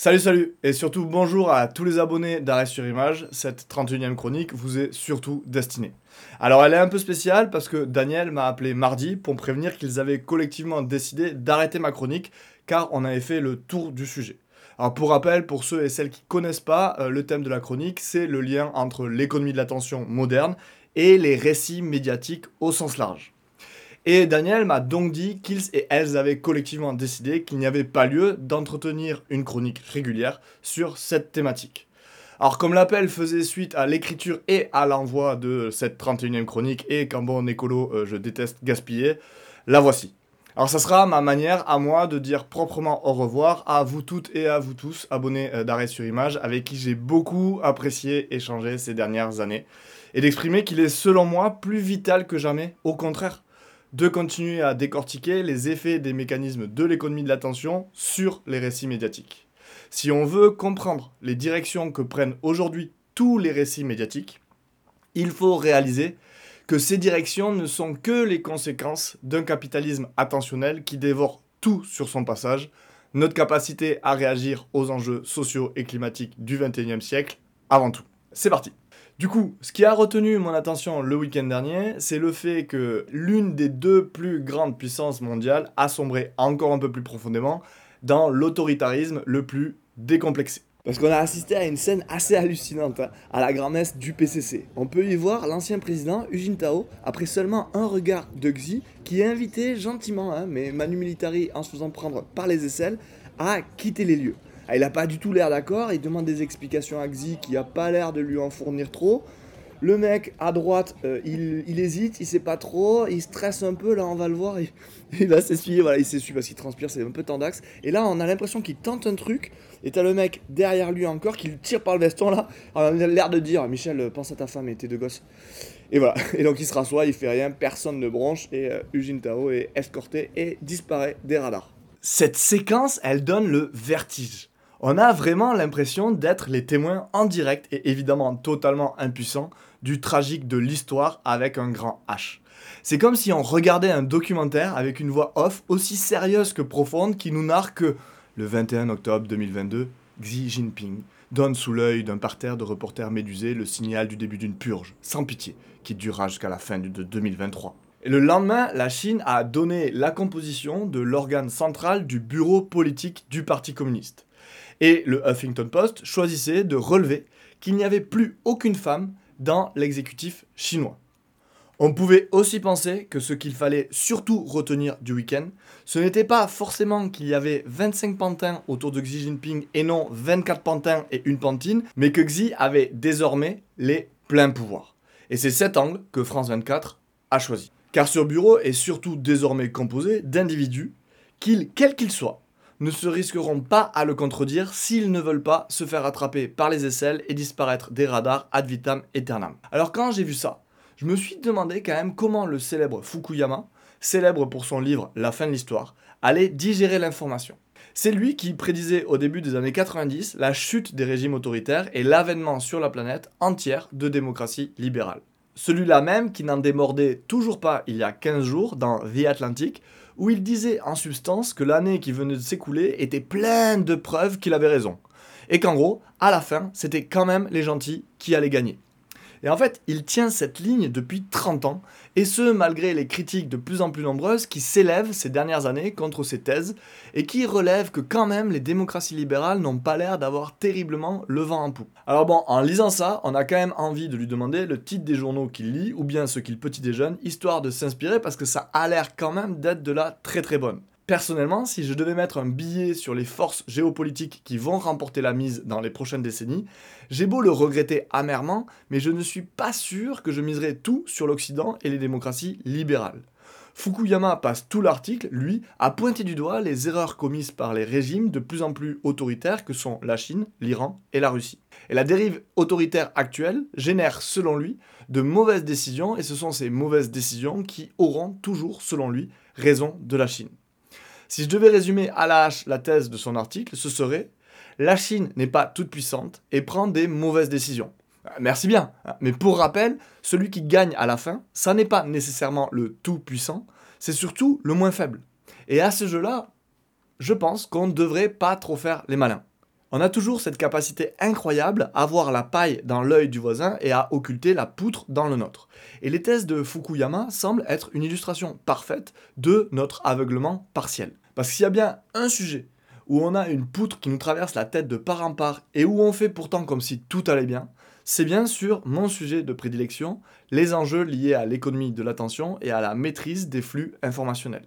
Salut, salut, et surtout bonjour à tous les abonnés d'Arrêt sur Image. Cette 31e chronique vous est surtout destinée. Alors, elle est un peu spéciale parce que Daniel m'a appelé mardi pour me prévenir qu'ils avaient collectivement décidé d'arrêter ma chronique car on avait fait le tour du sujet. Alors, pour rappel, pour ceux et celles qui connaissent pas, euh, le thème de la chronique, c'est le lien entre l'économie de l'attention moderne et les récits médiatiques au sens large. Et Daniel m'a donc dit qu'ils et elles avaient collectivement décidé qu'il n'y avait pas lieu d'entretenir une chronique régulière sur cette thématique. Alors comme l'appel faisait suite à l'écriture et à l'envoi de cette 31e chronique et qu'en bon écolo euh, je déteste gaspiller, la voici. Alors ça sera ma manière à moi de dire proprement au revoir à vous toutes et à vous tous abonnés euh, d'Arrêt sur Image avec qui j'ai beaucoup apprécié échanger ces dernières années et d'exprimer qu'il est selon moi plus vital que jamais, au contraire, de continuer à décortiquer les effets des mécanismes de l'économie de l'attention sur les récits médiatiques. Si on veut comprendre les directions que prennent aujourd'hui tous les récits médiatiques, il faut réaliser que ces directions ne sont que les conséquences d'un capitalisme attentionnel qui dévore tout sur son passage, notre capacité à réagir aux enjeux sociaux et climatiques du XXIe siècle avant tout. C'est parti du coup, ce qui a retenu mon attention le week-end dernier, c'est le fait que l'une des deux plus grandes puissances mondiales a sombré encore un peu plus profondément dans l'autoritarisme le plus décomplexé. Parce qu'on a assisté à une scène assez hallucinante hein, à la grand-messe du PCC. On peut y voir l'ancien président Eugene Tao, après seulement un regard de Xi, qui est invité gentiment, hein, mais Manu Militari en se faisant prendre par les aisselles, à quitter les lieux. Ah, il n'a pas du tout l'air d'accord, il demande des explications à Xi qui a pas l'air de lui en fournir trop. Le mec à droite, euh, il, hésite, il sait pas trop, il stresse un peu, là on va le voir, il, va s'essuyer, voilà, il s'essuie parce qu'il transpire, c'est un peu tendax. Et là on a l'impression qu'il tente un truc, et t'as le mec derrière lui encore qui le tire par le veston là, on a l'air de dire Michel, pense à ta femme et tes deux gosses. Et voilà, et donc il se rassoit, il fait rien, personne ne bronche, et euh, Eugene Tao est escorté et disparaît des radars. Cette séquence, elle donne le vertige on a vraiment l'impression d'être les témoins en direct et évidemment totalement impuissants du tragique de l'histoire avec un grand H. C'est comme si on regardait un documentaire avec une voix off aussi sérieuse que profonde qui nous narre que le 21 octobre 2022, Xi Jinping donne sous l'œil d'un parterre de reporters médusés le signal du début d'une purge, sans pitié, qui durera jusqu'à la fin de 2023. Et le lendemain, la Chine a donné la composition de l'organe central du bureau politique du Parti communiste. Et le Huffington Post choisissait de relever qu'il n'y avait plus aucune femme dans l'exécutif chinois. On pouvait aussi penser que ce qu'il fallait surtout retenir du week-end, ce n'était pas forcément qu'il y avait 25 pantins autour de Xi Jinping et non 24 pantins et une pantine, mais que Xi avait désormais les pleins pouvoirs. Et c'est cet angle que France 24 a choisi. Car ce bureau est surtout désormais composé d'individus, quels qu'ils soient, ne se risqueront pas à le contredire s'ils ne veulent pas se faire attraper par les aisselles et disparaître des radars ad vitam aeternam. Alors quand j'ai vu ça, je me suis demandé quand même comment le célèbre Fukuyama, célèbre pour son livre La fin de l'histoire, allait digérer l'information. C'est lui qui prédisait au début des années 90 la chute des régimes autoritaires et l'avènement sur la planète entière de démocratie libérale. Celui-là même qui n'en démordait toujours pas il y a 15 jours dans The Atlantic, où il disait en substance que l'année qui venait de s'écouler était pleine de preuves qu'il avait raison. Et qu'en gros, à la fin, c'était quand même les gentils qui allaient gagner. Et en fait, il tient cette ligne depuis 30 ans, et ce malgré les critiques de plus en plus nombreuses qui s'élèvent ces dernières années contre ses thèses, et qui relèvent que quand même les démocraties libérales n'ont pas l'air d'avoir terriblement le vent en poupe. Alors bon, en lisant ça, on a quand même envie de lui demander le titre des journaux qu'il lit, ou bien ce qu'il petit déjeune, histoire de s'inspirer, parce que ça a l'air quand même d'être de la très très bonne. Personnellement, si je devais mettre un billet sur les forces géopolitiques qui vont remporter la mise dans les prochaines décennies, j'ai beau le regretter amèrement, mais je ne suis pas sûr que je miserais tout sur l'Occident et les démocraties libérales. Fukuyama passe tout l'article, lui, à pointer du doigt les erreurs commises par les régimes de plus en plus autoritaires que sont la Chine, l'Iran et la Russie. Et la dérive autoritaire actuelle génère, selon lui, de mauvaises décisions, et ce sont ces mauvaises décisions qui auront toujours, selon lui, raison de la Chine. Si je devais résumer à la hache la thèse de son article, ce serait La Chine n'est pas toute puissante et prend des mauvaises décisions. Euh, merci bien, hein. mais pour rappel, celui qui gagne à la fin, ça n'est pas nécessairement le tout puissant, c'est surtout le moins faible. Et à ce jeu-là, je pense qu'on ne devrait pas trop faire les malins. On a toujours cette capacité incroyable à voir la paille dans l'œil du voisin et à occulter la poutre dans le nôtre. Et les thèses de Fukuyama semblent être une illustration parfaite de notre aveuglement partiel. Parce qu'il y a bien un sujet où on a une poutre qui nous traverse la tête de part en part et où on fait pourtant comme si tout allait bien, c'est bien sûr mon sujet de prédilection, les enjeux liés à l'économie de l'attention et à la maîtrise des flux informationnels.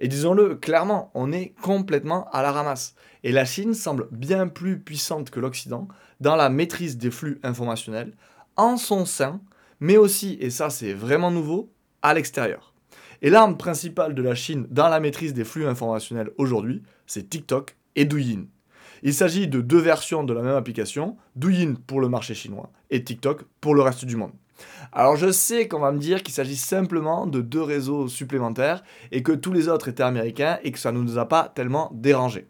Et disons-le clairement, on est complètement à la ramasse. Et la Chine semble bien plus puissante que l'Occident dans la maîtrise des flux informationnels, en son sein, mais aussi, et ça c'est vraiment nouveau, à l'extérieur. Et l'arme principale de la Chine dans la maîtrise des flux informationnels aujourd'hui, c'est TikTok et Douyin. Il s'agit de deux versions de la même application, Douyin pour le marché chinois et TikTok pour le reste du monde. Alors je sais qu'on va me dire qu'il s'agit simplement de deux réseaux supplémentaires et que tous les autres étaient américains et que ça ne nous a pas tellement dérangés.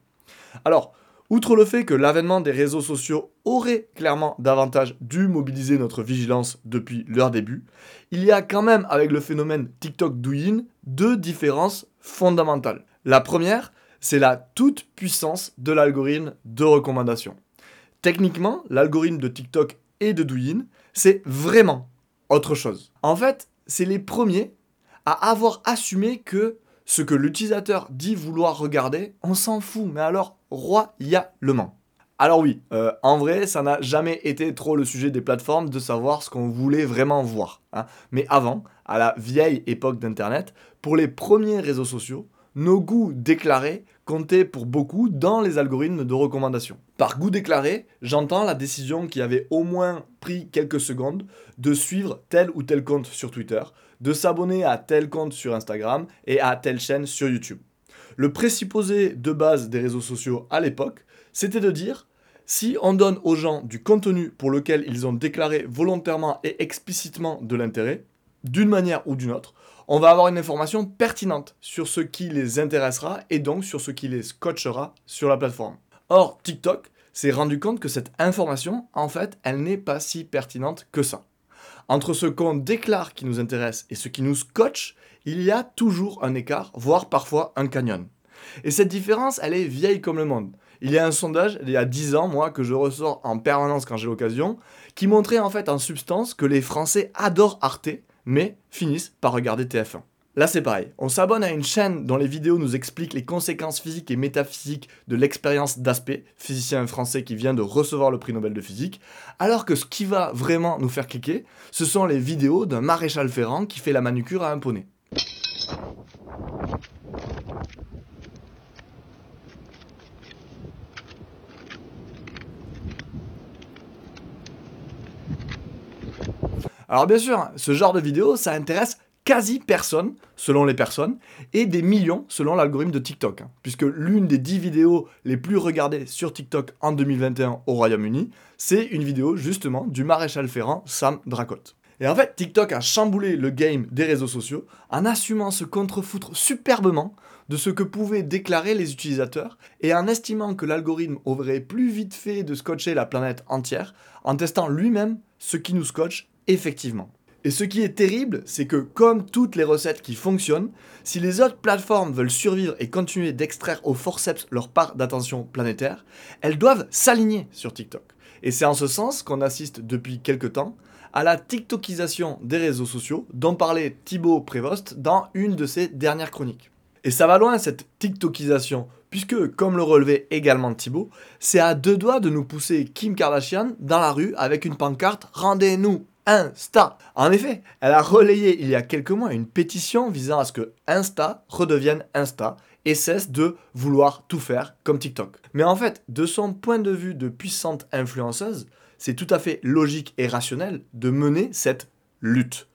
Alors, outre le fait que l'avènement des réseaux sociaux aurait clairement davantage dû mobiliser notre vigilance depuis leur début, il y a quand même avec le phénomène TikTok Douyin deux différences fondamentales. La première, c'est la toute puissance de l'algorithme de recommandation. Techniquement, l'algorithme de TikTok et de Douyin, c'est vraiment autre chose. En fait, c'est les premiers à avoir assumé que ce que l'utilisateur dit vouloir regarder, on s'en fout, mais alors royalement. Alors oui, euh, en vrai, ça n'a jamais été trop le sujet des plateformes de savoir ce qu'on voulait vraiment voir. Hein. Mais avant, à la vieille époque d'Internet, pour les premiers réseaux sociaux, nos goûts déclarés comptaient pour beaucoup dans les algorithmes de recommandation. Par goût déclaré, j'entends la décision qui avait au moins pris quelques secondes de suivre tel ou tel compte sur Twitter, de s'abonner à tel compte sur Instagram et à telle chaîne sur YouTube. Le présupposé de base des réseaux sociaux à l'époque, c'était de dire si on donne aux gens du contenu pour lequel ils ont déclaré volontairement et explicitement de l'intérêt, d'une manière ou d'une autre, on va avoir une information pertinente sur ce qui les intéressera et donc sur ce qui les scotchera sur la plateforme. Or, TikTok s'est rendu compte que cette information, en fait, elle n'est pas si pertinente que ça. Entre ce qu'on déclare qui nous intéresse et ce qui nous scotche, il y a toujours un écart, voire parfois un canyon. Et cette différence, elle est vieille comme le monde. Il y a un sondage, il y a 10 ans, moi, que je ressors en permanence quand j'ai l'occasion, qui montrait en fait en substance que les Français adorent Arte, mais finissent par regarder TF1. Là, c'est pareil. On s'abonne à une chaîne dont les vidéos nous expliquent les conséquences physiques et métaphysiques de l'expérience d'Aspect, physicien français qui vient de recevoir le prix Nobel de physique, alors que ce qui va vraiment nous faire cliquer, ce sont les vidéos d'un maréchal ferrant qui fait la manucure à un poney. Alors bien sûr, ce genre de vidéo, ça intéresse quasi personne, selon les personnes, et des millions selon l'algorithme de TikTok. Hein. puisque l'une des 10 vidéos les plus regardées sur TikTok en 2021 au Royaume-Uni, c'est une vidéo justement du maréchal ferrant Sam Dracotte. Et en fait, TikTok a chamboulé le game des réseaux sociaux en assumant se contrefoutre superbement de ce que pouvaient déclarer les utilisateurs et en estimant que l'algorithme aurait plus vite fait de scotcher la planète entière en testant lui-même ce qui nous scotche effectivement. Et ce qui est terrible, c'est que comme toutes les recettes qui fonctionnent, si les autres plateformes veulent survivre et continuer d'extraire au forceps leur part d'attention planétaire, elles doivent s'aligner sur TikTok. Et c'est en ce sens qu'on assiste depuis quelques temps à la TikTokisation des réseaux sociaux dont parlait Thibaut Prévost dans une de ses dernières chroniques. Et ça va loin cette TikTokisation, puisque, comme le relevait également Thibaut, c'est à deux doigts de nous pousser Kim Kardashian dans la rue avec une pancarte Rendez-nous Insta. En effet, elle a relayé il y a quelques mois une pétition visant à ce que Insta redevienne Insta et cesse de vouloir tout faire comme TikTok. Mais en fait, de son point de vue de puissante influenceuse, c'est tout à fait logique et rationnel de mener cette lutte.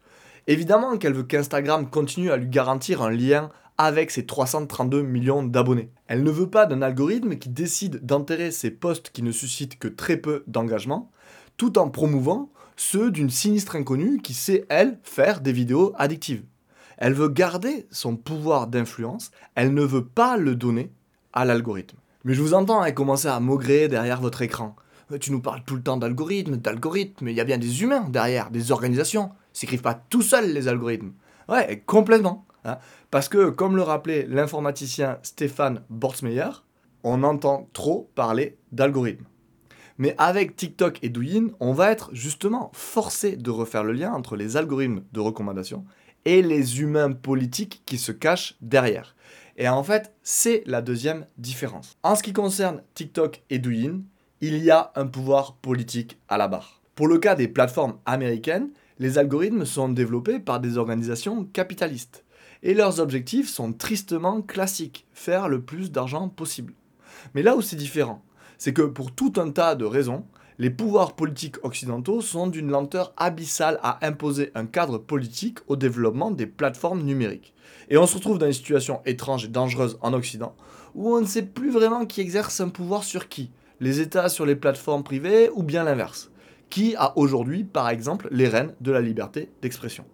Évidemment qu'elle veut qu'Instagram continue à lui garantir un lien avec ses 332 millions d'abonnés. Elle ne veut pas d'un algorithme qui décide d'enterrer ses posts qui ne suscitent que très peu d'engagement, tout en promouvant ceux d'une sinistre inconnue qui sait, elle, faire des vidéos addictives. Elle veut garder son pouvoir d'influence, elle ne veut pas le donner à l'algorithme. Mais je vous entends hein, commencer à maugréer derrière votre écran. Euh, tu nous parles tout le temps d'algorithmes, d'algorithmes, mais il y a bien des humains derrière, des organisations. S'écrivent pas tout seuls les algorithmes. Ouais, complètement. Hein. Parce que, comme le rappelait l'informaticien Stéphane Bortsmeyer, on entend trop parler d'algorithmes. Mais avec TikTok et Douyin, on va être justement forcé de refaire le lien entre les algorithmes de recommandation et les humains politiques qui se cachent derrière. Et en fait, c'est la deuxième différence. En ce qui concerne TikTok et Douyin, il y a un pouvoir politique à la barre. Pour le cas des plateformes américaines, les algorithmes sont développés par des organisations capitalistes. Et leurs objectifs sont tristement classiques, faire le plus d'argent possible. Mais là où c'est différent, c'est que pour tout un tas de raisons, les pouvoirs politiques occidentaux sont d'une lenteur abyssale à imposer un cadre politique au développement des plateformes numériques. Et on se retrouve dans une situation étrange et dangereuse en Occident, où on ne sait plus vraiment qui exerce un pouvoir sur qui. Les États sur les plateformes privées ou bien l'inverse. Qui a aujourd'hui, par exemple, les rênes de la liberté d'expression.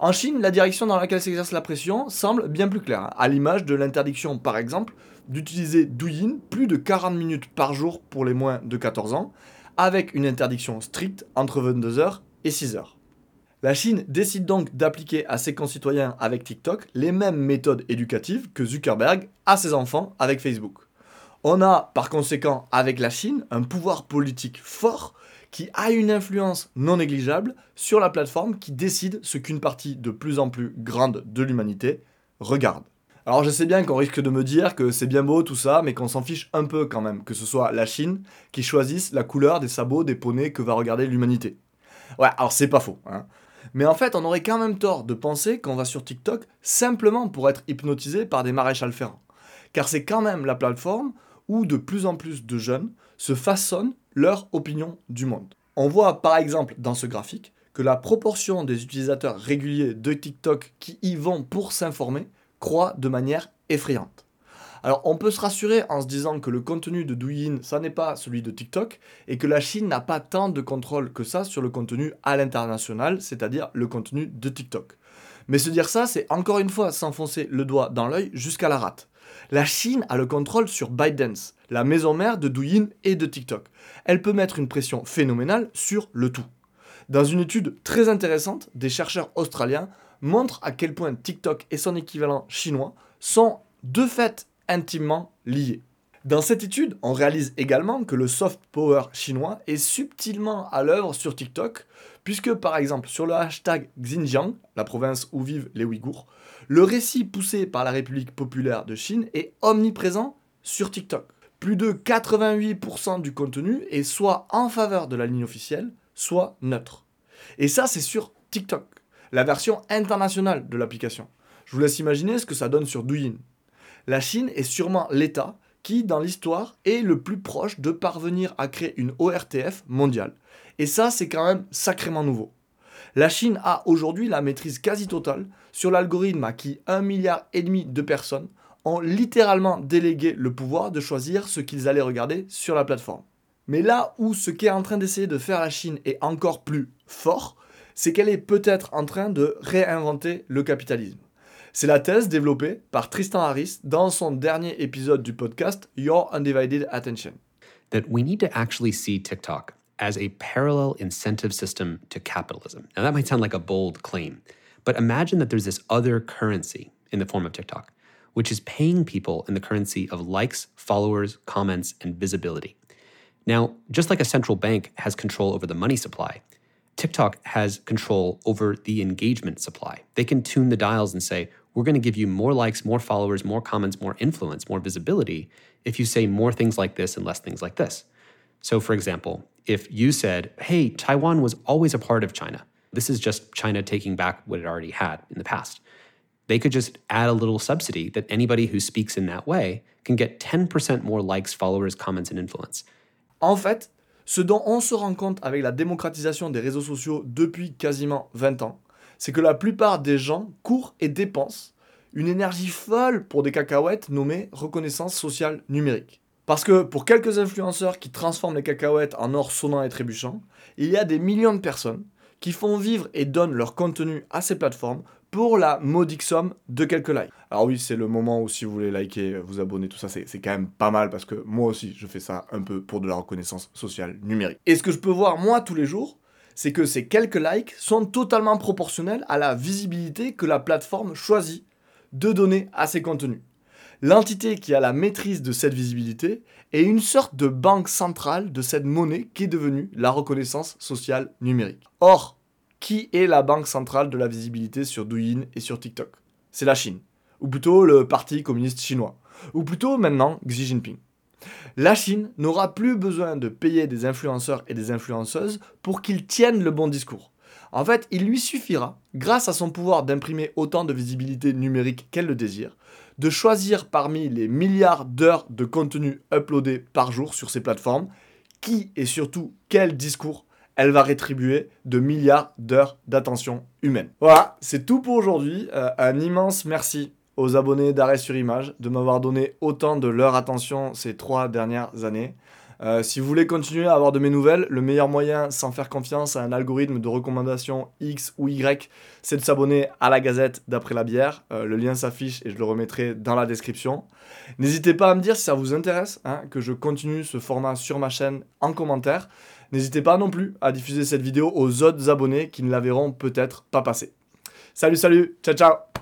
En Chine, la direction dans laquelle s'exerce la pression semble bien plus claire, hein. à l'image de l'interdiction, par exemple, d'utiliser Douyin plus de 40 minutes par jour pour les moins de 14 ans, avec une interdiction stricte entre 22h et 6h. La Chine décide donc d'appliquer à ses concitoyens avec TikTok les mêmes méthodes éducatives que Zuckerberg à ses enfants avec Facebook. On a par conséquent avec la Chine un pouvoir politique fort qui a une influence non négligeable sur la plateforme qui décide ce qu'une partie de plus en plus grande de l'humanité regarde. Alors je sais bien qu'on risque de me dire que c'est bien beau tout ça, mais qu'on s'en fiche un peu quand même, que ce soit la Chine qui choisisse la couleur des sabots des poneys que va regarder l'humanité. Ouais, alors c'est pas faux. Hein. Mais en fait, on aurait quand même tort de penser qu'on va sur TikTok simplement pour être hypnotisé par des maréchals ferrants. Car c'est quand même la plateforme où de plus en plus de jeunes se façonnent leur opinion du monde. On voit par exemple dans ce graphique que la proportion des utilisateurs réguliers de TikTok qui y vont pour s'informer de manière effrayante. Alors on peut se rassurer en se disant que le contenu de Douyin, ça n'est pas celui de TikTok, et que la Chine n'a pas tant de contrôle que ça sur le contenu à l'international, c'est-à-dire le contenu de TikTok. Mais se dire ça, c'est encore une fois s'enfoncer le doigt dans l'œil jusqu'à la rate. La Chine a le contrôle sur ByteDance, la maison mère de Douyin et de TikTok. Elle peut mettre une pression phénoménale sur le tout. Dans une étude très intéressante, des chercheurs australiens montre à quel point TikTok et son équivalent chinois sont de fait intimement liés. Dans cette étude, on réalise également que le soft power chinois est subtilement à l'œuvre sur TikTok, puisque par exemple sur le hashtag Xinjiang, la province où vivent les Ouïghours, le récit poussé par la République populaire de Chine est omniprésent sur TikTok. Plus de 88% du contenu est soit en faveur de la ligne officielle, soit neutre. Et ça, c'est sur TikTok la version internationale de l'application. Je vous laisse imaginer ce que ça donne sur Douyin. La Chine est sûrement l'État qui, dans l'histoire, est le plus proche de parvenir à créer une ORTF mondiale. Et ça, c'est quand même sacrément nouveau. La Chine a aujourd'hui la maîtrise quasi totale sur l'algorithme à qui un milliard et demi de personnes ont littéralement délégué le pouvoir de choisir ce qu'ils allaient regarder sur la plateforme. Mais là où ce qu'est en train d'essayer de faire la Chine est encore plus fort, c'est qu'elle est peut-être en train de réinventer le capitalisme. C'est la thèse développée par Tristan Harris dans son dernier épisode du podcast Your Undivided Attention. That we need to actually see TikTok as a parallel incentive system to capitalism. Now, that might sound like a bold claim, but imagine that there's this other currency in the form of TikTok, which is paying people in the currency of likes, followers, comments, and visibility. Now, just like a central bank has control over the money supply, TikTok has control over the engagement supply. They can tune the dials and say, we're going to give you more likes, more followers, more comments, more influence, more visibility if you say more things like this and less things like this. So, for example, if you said, hey, Taiwan was always a part of China, this is just China taking back what it already had in the past. They could just add a little subsidy that anybody who speaks in that way can get 10% more likes, followers, comments, and influence. En fait, Ce dont on se rend compte avec la démocratisation des réseaux sociaux depuis quasiment 20 ans, c'est que la plupart des gens courent et dépensent une énergie folle pour des cacahuètes nommées reconnaissance sociale numérique. Parce que pour quelques influenceurs qui transforment les cacahuètes en or sonnant et trébuchant, il y a des millions de personnes qui font vivre et donnent leur contenu à ces plateformes pour la modique somme de quelques likes. Alors oui, c'est le moment où si vous voulez liker, vous abonner, tout ça, c'est quand même pas mal parce que moi aussi, je fais ça un peu pour de la reconnaissance sociale numérique. Et ce que je peux voir moi tous les jours, c'est que ces quelques likes sont totalement proportionnels à la visibilité que la plateforme choisit de donner à ses contenus. l'entité qui a la maîtrise de cette visibilité est une sorte de banque centrale de cette monnaie qui est devenue la reconnaissance sociale numérique. Or, qui est la banque centrale de la visibilité sur Douyin et sur TikTok? C'est la Chine, ou plutôt le Parti communiste chinois, ou plutôt maintenant Xi Jinping. La Chine n'aura plus besoin de payer des influenceurs et des influenceuses pour qu'ils tiennent le bon discours. En fait, il lui suffira, grâce à son pouvoir d'imprimer autant de visibilité numérique qu'elle le désire, de choisir parmi les milliards d'heures de contenu uploadé par jour sur ces plateformes, qui et surtout quel discours elle va rétribuer de milliards d'heures d'attention humaine. Voilà, c'est tout pour aujourd'hui. Euh, un immense merci aux abonnés d'Arrêt sur Image de m'avoir donné autant de leur attention ces trois dernières années. Euh, si vous voulez continuer à avoir de mes nouvelles, le meilleur moyen, sans faire confiance à un algorithme de recommandation X ou Y, c'est de s'abonner à la Gazette d'après la bière. Euh, le lien s'affiche et je le remettrai dans la description. N'hésitez pas à me dire si ça vous intéresse, hein, que je continue ce format sur ma chaîne en commentaire. N'hésitez pas non plus à diffuser cette vidéo aux autres abonnés qui ne la verront peut-être pas passer. Salut, salut, ciao, ciao